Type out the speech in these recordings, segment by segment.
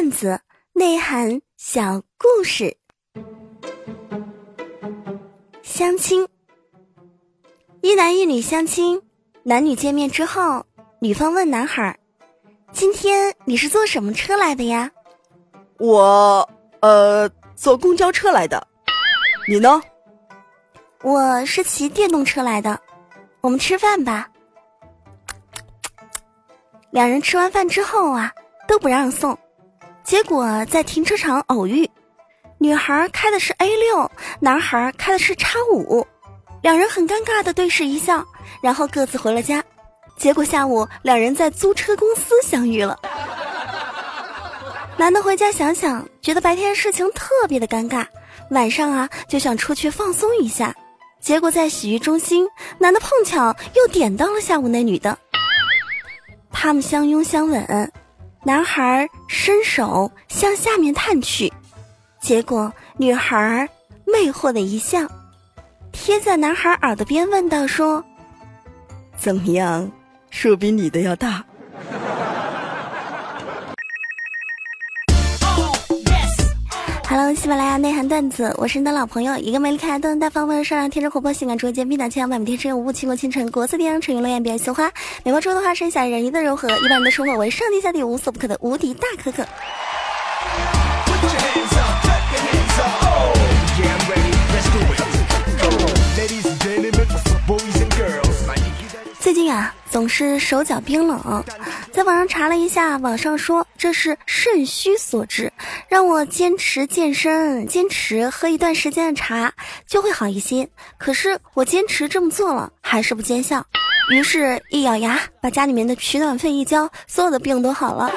段子，内涵小故事。相亲，一男一女相亲，男女见面之后，女方问男孩：“今天你是坐什么车来的呀？”“我，呃，坐公交车来的。”“你呢？”“我是骑电动车来的。”“我们吃饭吧。”两人吃完饭之后啊，都不让送，结果在停车场偶遇，女孩开的是 A 六，男孩开的是叉五，两人很尴尬的对视一笑，然后各自回了家。结果下午两人在租车公司相遇了。男的回家想想，觉得白天事情特别的尴尬，晚上啊就想出去放松一下，结果在洗浴中心，男的碰巧又点到了下午那女的。他们相拥相吻，男孩伸手向下面探去，结果女孩魅惑的一笑，贴在男孩耳朵边问道：“说，怎么样，树比你的要大？” Hello，喜马拉雅内涵段子，我是你的老朋友，一个美丽可爱、端大方、温柔善良、天真活泼、性感、卓洁、蜜糖千万百天真有无倾国倾城、国色天香、沉鱼落雁、别羞花，美貌中的话身，小人鱼的柔和，一般人的生活为上天下地无所不可的无敌大可可。总是手脚冰冷，在网上查了一下，网上说这是肾虚所致，让我坚持健身，坚持喝一段时间的茶就会好一些。可是我坚持这么做了，还是不见效，于是，一咬牙把家里面的取暖费一交，所有的病都好了。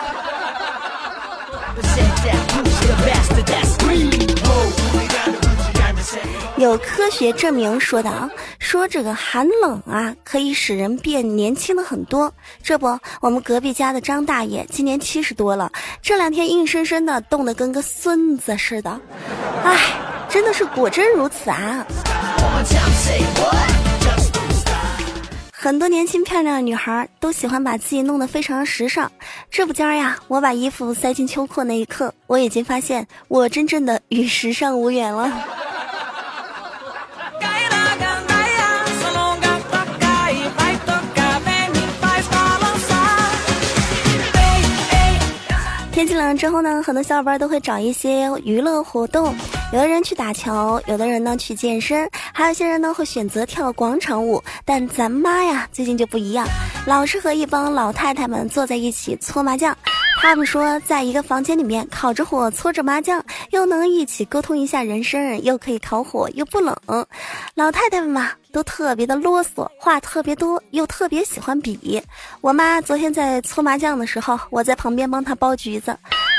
有科学证明说的啊，说这个寒冷啊可以使人变年轻了很多。这不，我们隔壁家的张大爷今年七十多了，这两天硬生生的冻得跟个孙子似的。唉，真的是果真如此啊！很多年轻漂亮的女孩都喜欢把自己弄得非常时尚。这不今儿呀，我把衣服塞进秋裤那一刻，我已经发现我真正的与时尚无缘了。天气冷了之后呢，很多小伙伴都会找一些娱乐活动，有的人去打球，有的人呢去健身，还有些人呢会选择跳广场舞。但咱妈呀，最近就不一样，老是和一帮老太太们坐在一起搓麻将。他们说，在一个房间里面烤着火搓着麻将，又能一起沟通一下人生，又可以烤火又不冷。老太太们嘛，都特别的啰嗦，话特别多，又特别喜欢比。我妈昨天在搓麻将的时候，我在旁边帮她剥橘子，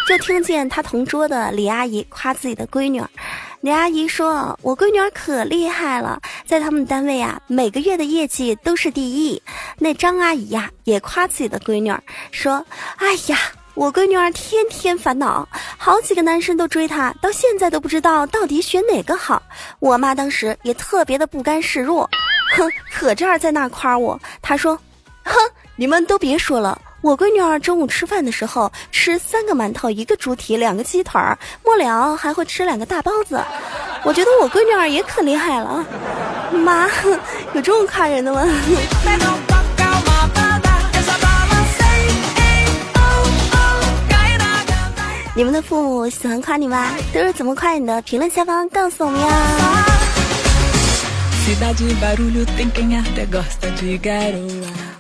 就听见她同桌的李阿姨夸自己的闺女儿。李阿姨说：“我闺女儿可厉害了，在他们单位啊，每个月的业绩都是第一。”那张阿姨呀，也夸自己的闺女儿，说：“哎呀。”我闺女儿天天烦恼，好几个男生都追她，到现在都不知道到底选哪个好。我妈当时也特别的不甘示弱，哼，可这儿在那夸我。她说：“哼，你们都别说了，我闺女儿中午吃饭的时候吃三个馒头，一个猪蹄，两个鸡腿儿，末了还会吃两个大包子。我觉得我闺女儿也可厉害了。妈，有这么夸人的吗？”你们的父母喜欢夸你吗？都是怎么夸你的？评论下方告诉我们呀！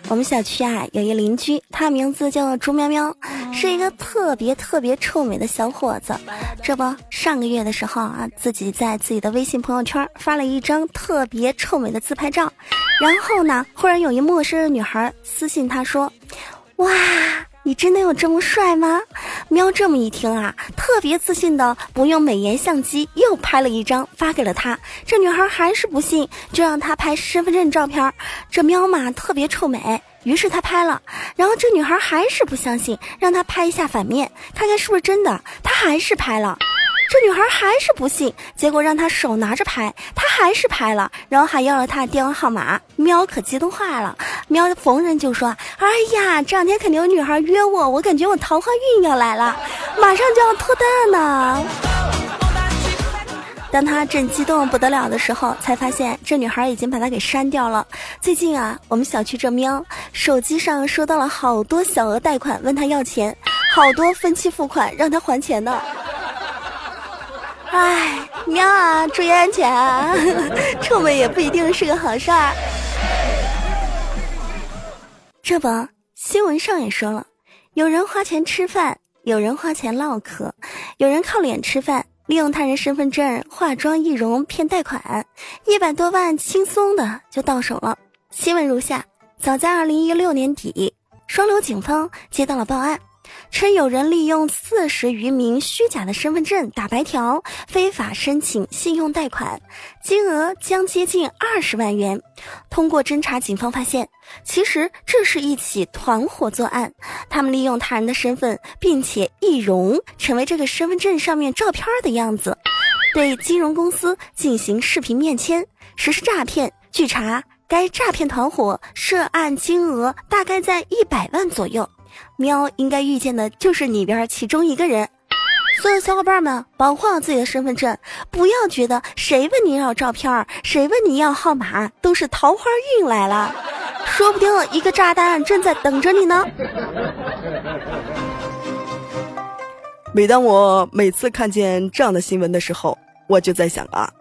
我们小区啊，有一邻居，他名字叫朱喵喵，是一个特别特别臭美的小伙子。这不，上个月的时候啊，自己在自己的微信朋友圈发了一张特别臭美的自拍照，然后呢，忽然有一陌生的女孩私信他说：“哇。”你真的有这么帅吗？喵这么一听啊，特别自信的不用美颜相机，又拍了一张发给了他。这女孩还是不信，就让他拍身份证照片。这喵嘛特别臭美，于是他拍了，然后这女孩还是不相信，让他拍一下反面，看看是不是真的。他还是拍了。这女孩还是不信，结果让他手拿着拍，他还是拍了，然后还要了他的电话号码。喵可激动坏了，喵逢人就说：“哎呀，这两天肯定有女孩约我，我感觉我桃花运要来了。”马上就要脱单呢。当他正激动不得了的时候，才发现这女孩已经把他给删掉了。最近啊，我们小区这喵手机上收到了好多小额贷款，问他要钱，好多分期付款让他还钱呢。哎，喵啊，注意安全啊！臭美也不一定是个好事儿。这不，新闻上也说了，有人花钱吃饭，有人花钱唠嗑，有人靠脸吃饭，利用他人身份证化妆易容骗贷款，一百多万轻松的就到手了。新闻如下：早在二零一六年底，双流警方接到了报案。称有人利用四十余名虚假的身份证打白条，非法申请信用贷款，金额将接近二十万元。通过侦查，警方发现，其实这是一起团伙作案。他们利用他人的身份，并且易容成为这个身份证上面照片的样子，对金融公司进行视频面签，实施诈骗。据查，该诈骗团伙涉案金额大概在一百万左右。喵应该遇见的就是里边其中一个人，所有小伙伴们保护好自己的身份证，不要觉得谁问你要照片，谁问你要号码，都是桃花运来了，说不定一个炸弹正在等着你呢。每当我每次看见这样的新闻的时候，我就在想啊，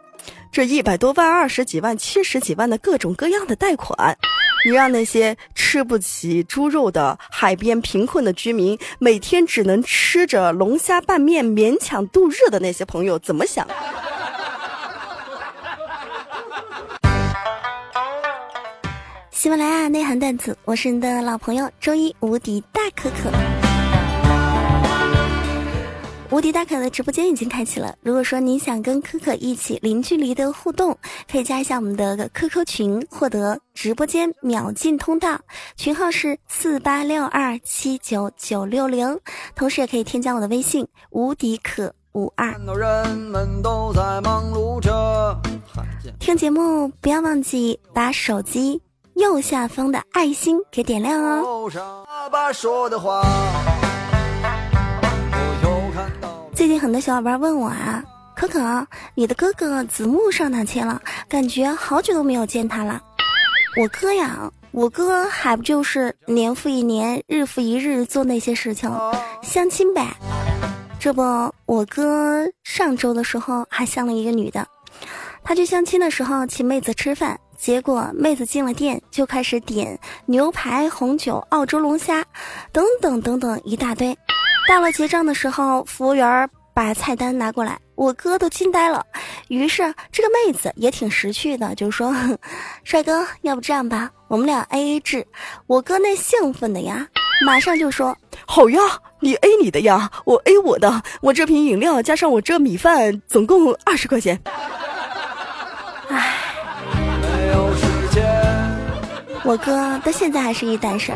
这一百多万、二十几万、七十几万的各种各样的贷款。你让那些吃不起猪肉的海边贫困的居民，每天只能吃着龙虾拌面勉强度日的那些朋友怎么想？喜马拉雅内涵段子，我是你的老朋友周一无敌大可可。无敌大可的直播间已经开启了。如果说你想跟可可一起零距离的互动，可以加一下我们的 QQ 群，获得直播间秒进通道，群号是四八六二七九九六零。同时也可以添加我的微信无敌可五二。听节目不要忘记把手机右下方的爱心给点亮哦。最近很多小伙伴问我啊，可可，你的哥哥子木上哪去了？感觉好久都没有见他了。我哥呀，我哥还不就是年复一年，日复一日做那些事情，相亲呗。这不，我哥上周的时候还相了一个女的，他去相亲的时候请妹子吃饭，结果妹子进了店就开始点牛排、红酒、澳洲龙虾，等等等等一大堆。到了结账的时候，服务员把菜单拿过来，我哥都惊呆了。于是这个妹子也挺识趣的，就说：“帅哥，要不这样吧，我们俩 A A 制。”我哥那兴奋的呀，马上就说：“好呀，你 A 你的呀，我 A 我的。我这瓶饮料加上我这米饭，总共二十块钱。”唉，我哥到现在还是一单身。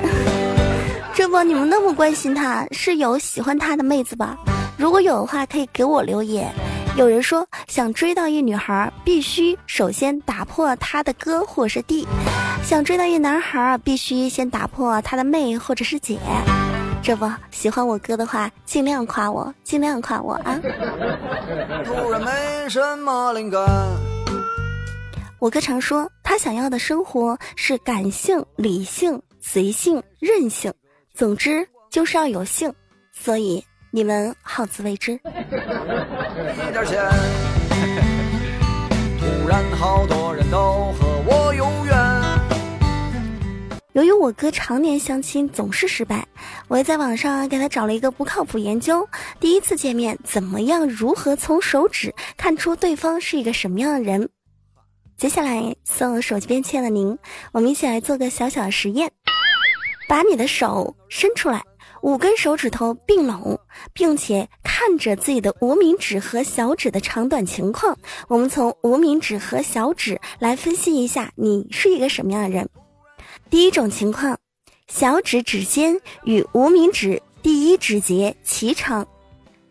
这不，你们那么关心他，是有喜欢他的妹子吧？如果有的话，可以给我留言。有人说，想追到一女孩，必须首先打破她的哥或是弟；想追到一男孩，必须先打破他的妹或者是姐。这不，喜欢我哥的话，尽量夸我，尽量夸我啊！突然没什么灵感我哥常说，他想要的生活是感性、理性、随性、任性。总之就是要有性，所以你们好自为之。由于我哥常年相亲总是失败，我也在网上给他找了一个不靠谱研究。第一次见面怎么样？如何从手指看出对方是一个什么样的人？接下来送手机边亲爱的您，我们一起来做个小小的实验。把你的手伸出来，五根手指头并拢，并且看着自己的无名指和小指的长短情况。我们从无名指和小指来分析一下，你是一个什么样的人。第一种情况，小指指尖与无名指第一指节齐长，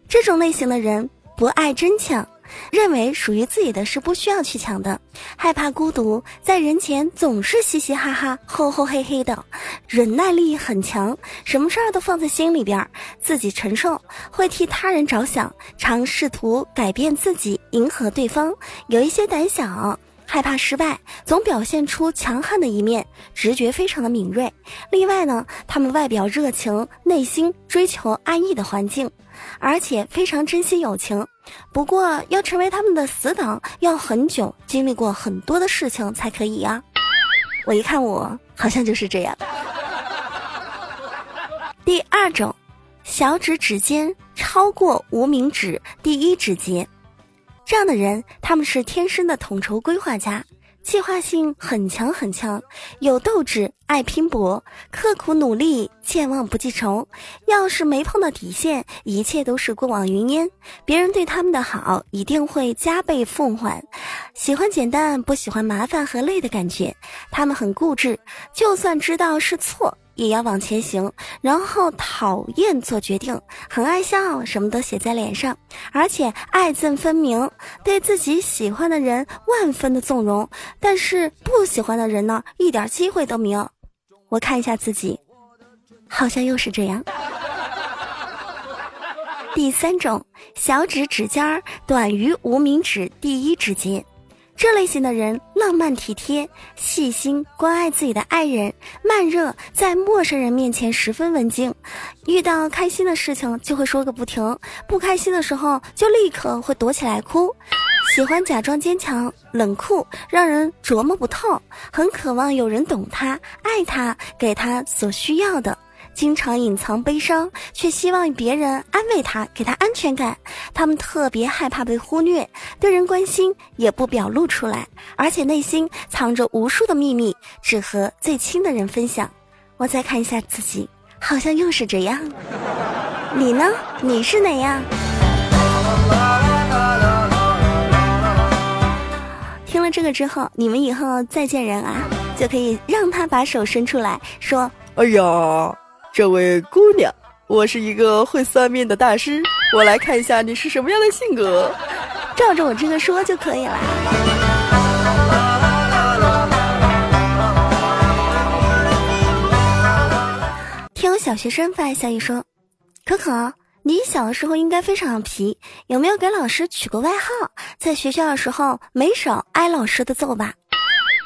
这种类型的人不爱争抢，认为属于自己的是不需要去抢的，害怕孤独，在人前总是嘻嘻哈哈、吼吼嘿嘿的，忍耐力很强，什么事儿都放在心里边儿，自己承受，会替他人着想，常试图改变自己，迎合对方，有一些胆小。害怕失败，总表现出强悍的一面，直觉非常的敏锐。另外呢，他们外表热情，内心追求安逸的环境，而且非常珍惜友情。不过，要成为他们的死党，要很久，经历过很多的事情才可以呀。我一看，我好像就是这样。第二种，小指指尖超过无名指第一指节。这样的人，他们是天生的统筹规划家，计划性很强很强，有斗志，爱拼搏，刻苦努力，健忘不记仇。要是没碰到底线，一切都是过往云烟。别人对他们的好，一定会加倍奉还。喜欢简单，不喜欢麻烦和累的感觉。他们很固执，就算知道是错。也要往前行，然后讨厌做决定，很爱笑，什么都写在脸上，而且爱憎分明，对自己喜欢的人万分的纵容，但是不喜欢的人呢，一点机会都没有。我看一下自己，好像又是这样。第三种，小指指尖儿短于无名指第一指节。这类型的人浪漫体贴、细心关爱自己的爱人，慢热，在陌生人面前十分文静，遇到开心的事情就会说个不停，不开心的时候就立刻会躲起来哭，喜欢假装坚强、冷酷，让人琢磨不透，很渴望有人懂他、爱他，给他所需要的。经常隐藏悲伤，却希望别人安慰他，给他安全感。他们特别害怕被忽略，对人关心也不表露出来，而且内心藏着无数的秘密，只和最亲的人分享。我再看一下自己，好像又是这样。你呢？你是哪样？听了这个之后，你们以后再见人啊，就可以让他把手伸出来说：“哎呀。”这位姑娘，我是一个会算命的大师，我来看一下你是什么样的性格，照着我这个说就可以了。听有小学生发消息说：“可可，你小的时候应该非常皮，有没有给老师取过外号？在学校的时候没少挨老师的揍吧？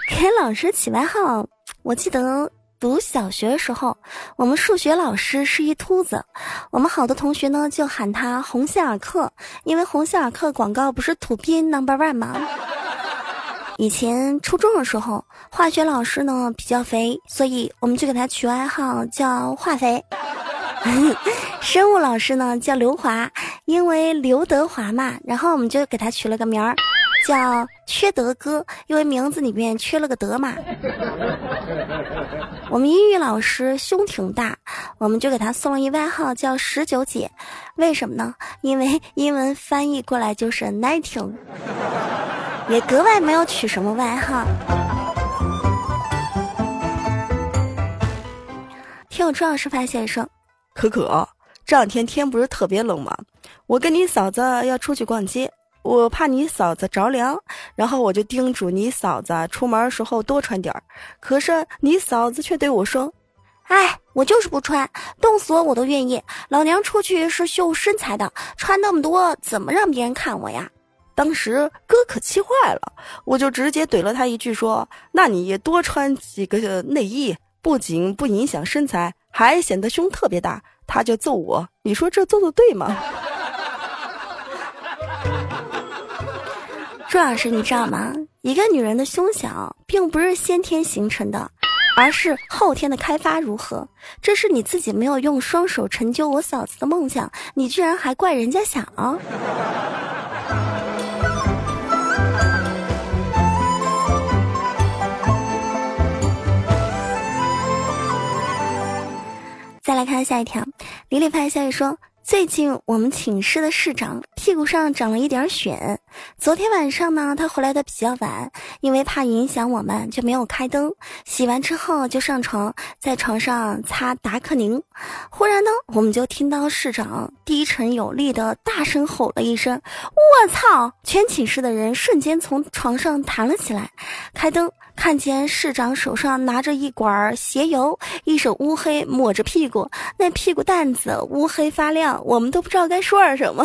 给老师起外号，我记得。”读小学的时候，我们数学老师是一秃子，我们好多同学呢就喊他红希尔克，因为红希尔克广告不是土鳖 number one 吗？以前初中的时候，化学老师呢比较肥，所以我们就给他取外号叫化肥。生物老师呢叫刘华，因为刘德华嘛，然后我们就给他取了个名儿。叫缺德哥，因为名字里面缺了个德嘛。我们英语老师胸挺大，我们就给他送了一外号叫十九姐。为什么呢？因为英文翻译过来就是 nineteen，也格外没有取什么外号。听我朱老师发现说，可可，这两天天不是特别冷吗？我跟你嫂子要出去逛街。我怕你嫂子着凉，然后我就叮嘱你嫂子出门时候多穿点儿。可是你嫂子却对我说：“哎，我就是不穿，冻死我我都愿意。老娘出去是秀身材的，穿那么多怎么让别人看我呀？”当时哥可气坏了，我就直接怼了他一句说：“那你也多穿几个内衣，不仅不影响身材，还显得胸特别大。”他就揍我，你说这做的对吗？朱老师，你知道吗？一个女人的胸小，并不是先天形成的，而是后天的开发如何？这是你自己没有用双手成就我嫂子的梦想，你居然还怪人家小。再来看下一条，李李发消息说。最近我们寝室的室长屁股上长了一点癣。昨天晚上呢，他回来的比较晚，因为怕影响我们，就没有开灯。洗完之后就上床，在床上擦达克宁。忽然呢，我们就听到市长低沉有力的大声吼了一声：“我操！”全寝室的人瞬间从床上弹了起来，开灯。看见市长手上拿着一管鞋油，一手乌黑抹着屁股，那屁股蛋子乌黑发亮，我们都不知道该说点什么。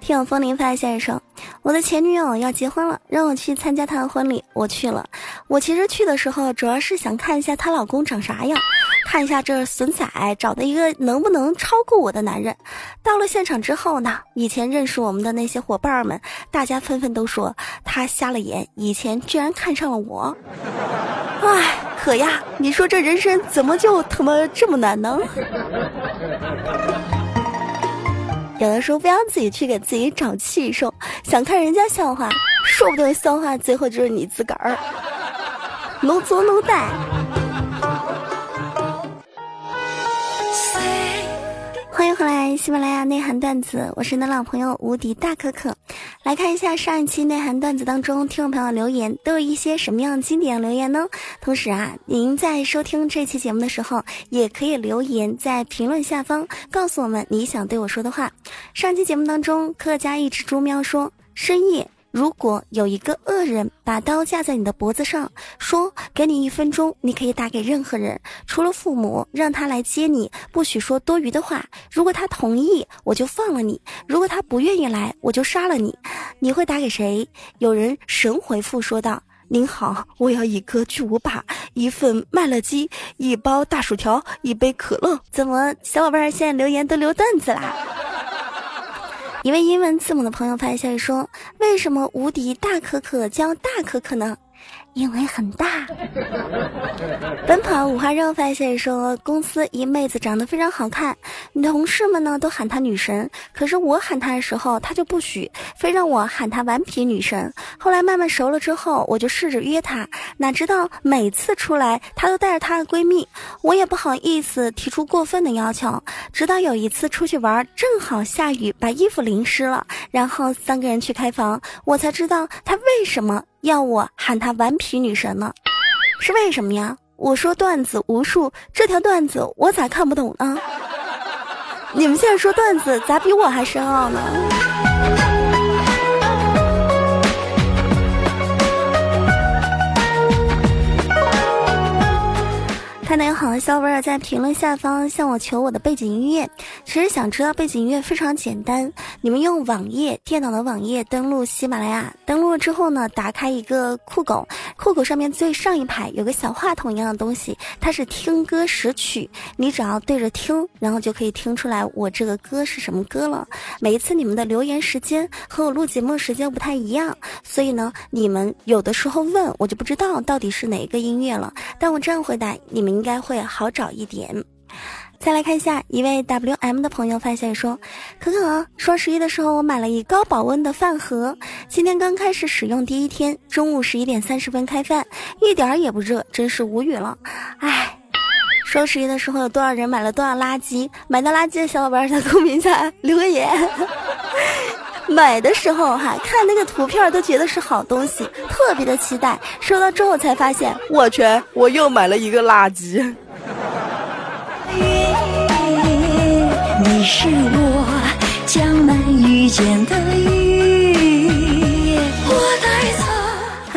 听风铃发先生，我的前女友要结婚了，让我去参加她的婚礼，我去了。我其实去的时候，主要是想看一下她老公长啥样。看一下这损仔找的一个能不能超过我的男人。到了现场之后呢，以前认识我们的那些伙伴们，大家纷纷都说他瞎了眼，以前居然看上了我。唉，可呀，你说这人生怎么就他妈这么难呢？有的时候不要自己去给自己找气受，想看人家笑话，说不定笑话最后就是你自个儿。能作能带。欢迎回来，喜马拉雅内涵段子，我是你的老朋友无敌大可可。来看一下上一期内涵段子当中听众朋友留言都有一些什么样经典留言呢？同时啊，您在收听这期节目的时候，也可以留言在评论下方告诉我们你想对我说的话。上期节目当中，客家一只猪喵说深夜。如果有一个恶人把刀架在你的脖子上，说给你一分钟，你可以打给任何人，除了父母，让他来接你，不许说多余的话。如果他同意，我就放了你；如果他不愿意来，我就杀了你。你会打给谁？有人神回复说道：“您好，我要一个巨无霸，一份麦乐鸡，一包大薯条，一杯可乐。”怎么，小宝贝儿现在留言都留段子啦？一位英文字母的朋友发消息说：“为什么无敌大可可叫大可可呢？”因为很大。奔跑五花肉发现说，公司一妹子长得非常好看，同事们呢都喊她女神，可是我喊她的时候，她就不许，非让我喊她顽皮女神。后来慢慢熟了之后，我就试着约她，哪知道每次出来，她都带着她的闺蜜，我也不好意思提出过分的要求。直到有一次出去玩，正好下雨，把衣服淋湿了，然后三个人去开房，我才知道她为什么。要我喊她顽皮女神呢，是为什么呀？我说段子无数，这条段子我咋看不懂呢？你们现在说段子咋比我还深奥呢？看到有好多小伙伴在评论下方向我求我的背景音乐，其实想知道背景音乐非常简单，你们用网页电脑的网页登录喜马拉雅，登录了之后呢，打开一个酷狗，酷狗上面最上一排有个小话筒一样的东西，它是听歌识曲，你只要对着听，然后就可以听出来我这个歌是什么歌了。每一次你们的留言时间和我录节目时间不太一样，所以呢，你们有的时候问我就不知道到底是哪一个音乐了，但我这样回答你们。应该会好找一点。再来看一下，一位 W M 的朋友发现说：“可可，双十一的时候我买了一高保温的饭盒，今天刚开始使用第一天，中午十一点三十分开饭，一点儿也不热，真是无语了。哎，双十一的时候有多少人买了多少垃圾？买到垃圾的小伙伴在公屏下留个言。买的时候哈，看那个图片都觉得是好东西，特别的期待。收到之后才发现，我去，我又买了一个垃圾。你是我江南遇见的雨。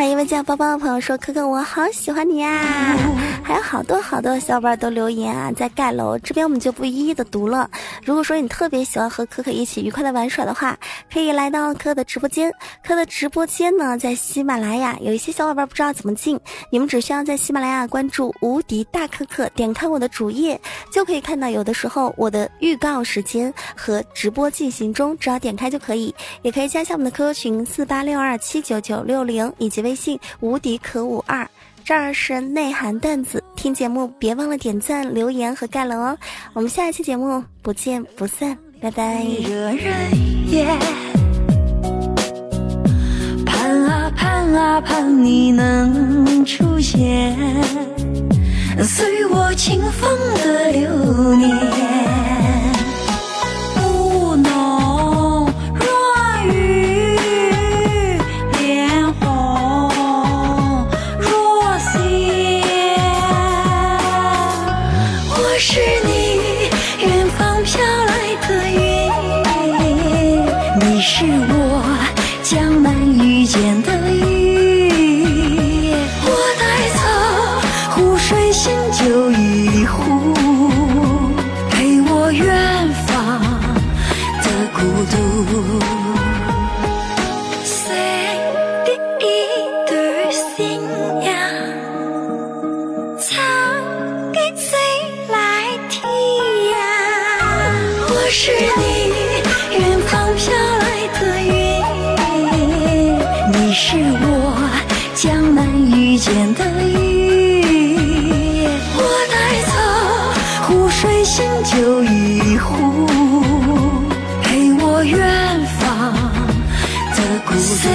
一位叫包包的朋友说：“可可，我好喜欢你呀。”还有好多好多小伙伴都留言啊，在盖楼这边我们就不一一的读了。如果说你特别喜欢和可可一起愉快的玩耍的话，可以来到可可的直播间。可的直播间呢，在喜马拉雅。有一些小伙伴不知道怎么进，你们只需要在喜马拉雅关注无敌大可可，点开我的主页就可以看到。有的时候我的预告时间和直播进行中，只要点开就可以。也可以加一下我们的 QQ 群四八六二七九九六零以及微信“无敌可五二”。这儿是内涵段子，听节目别忘了点赞、留言和盖楼哦。我们下一期节目不见不散，拜拜。惹人盼啊盼啊盼你能出现，随我清风的流年。是我江南遇见的雨，我带走湖水新酒一壶，陪我远方的孤独。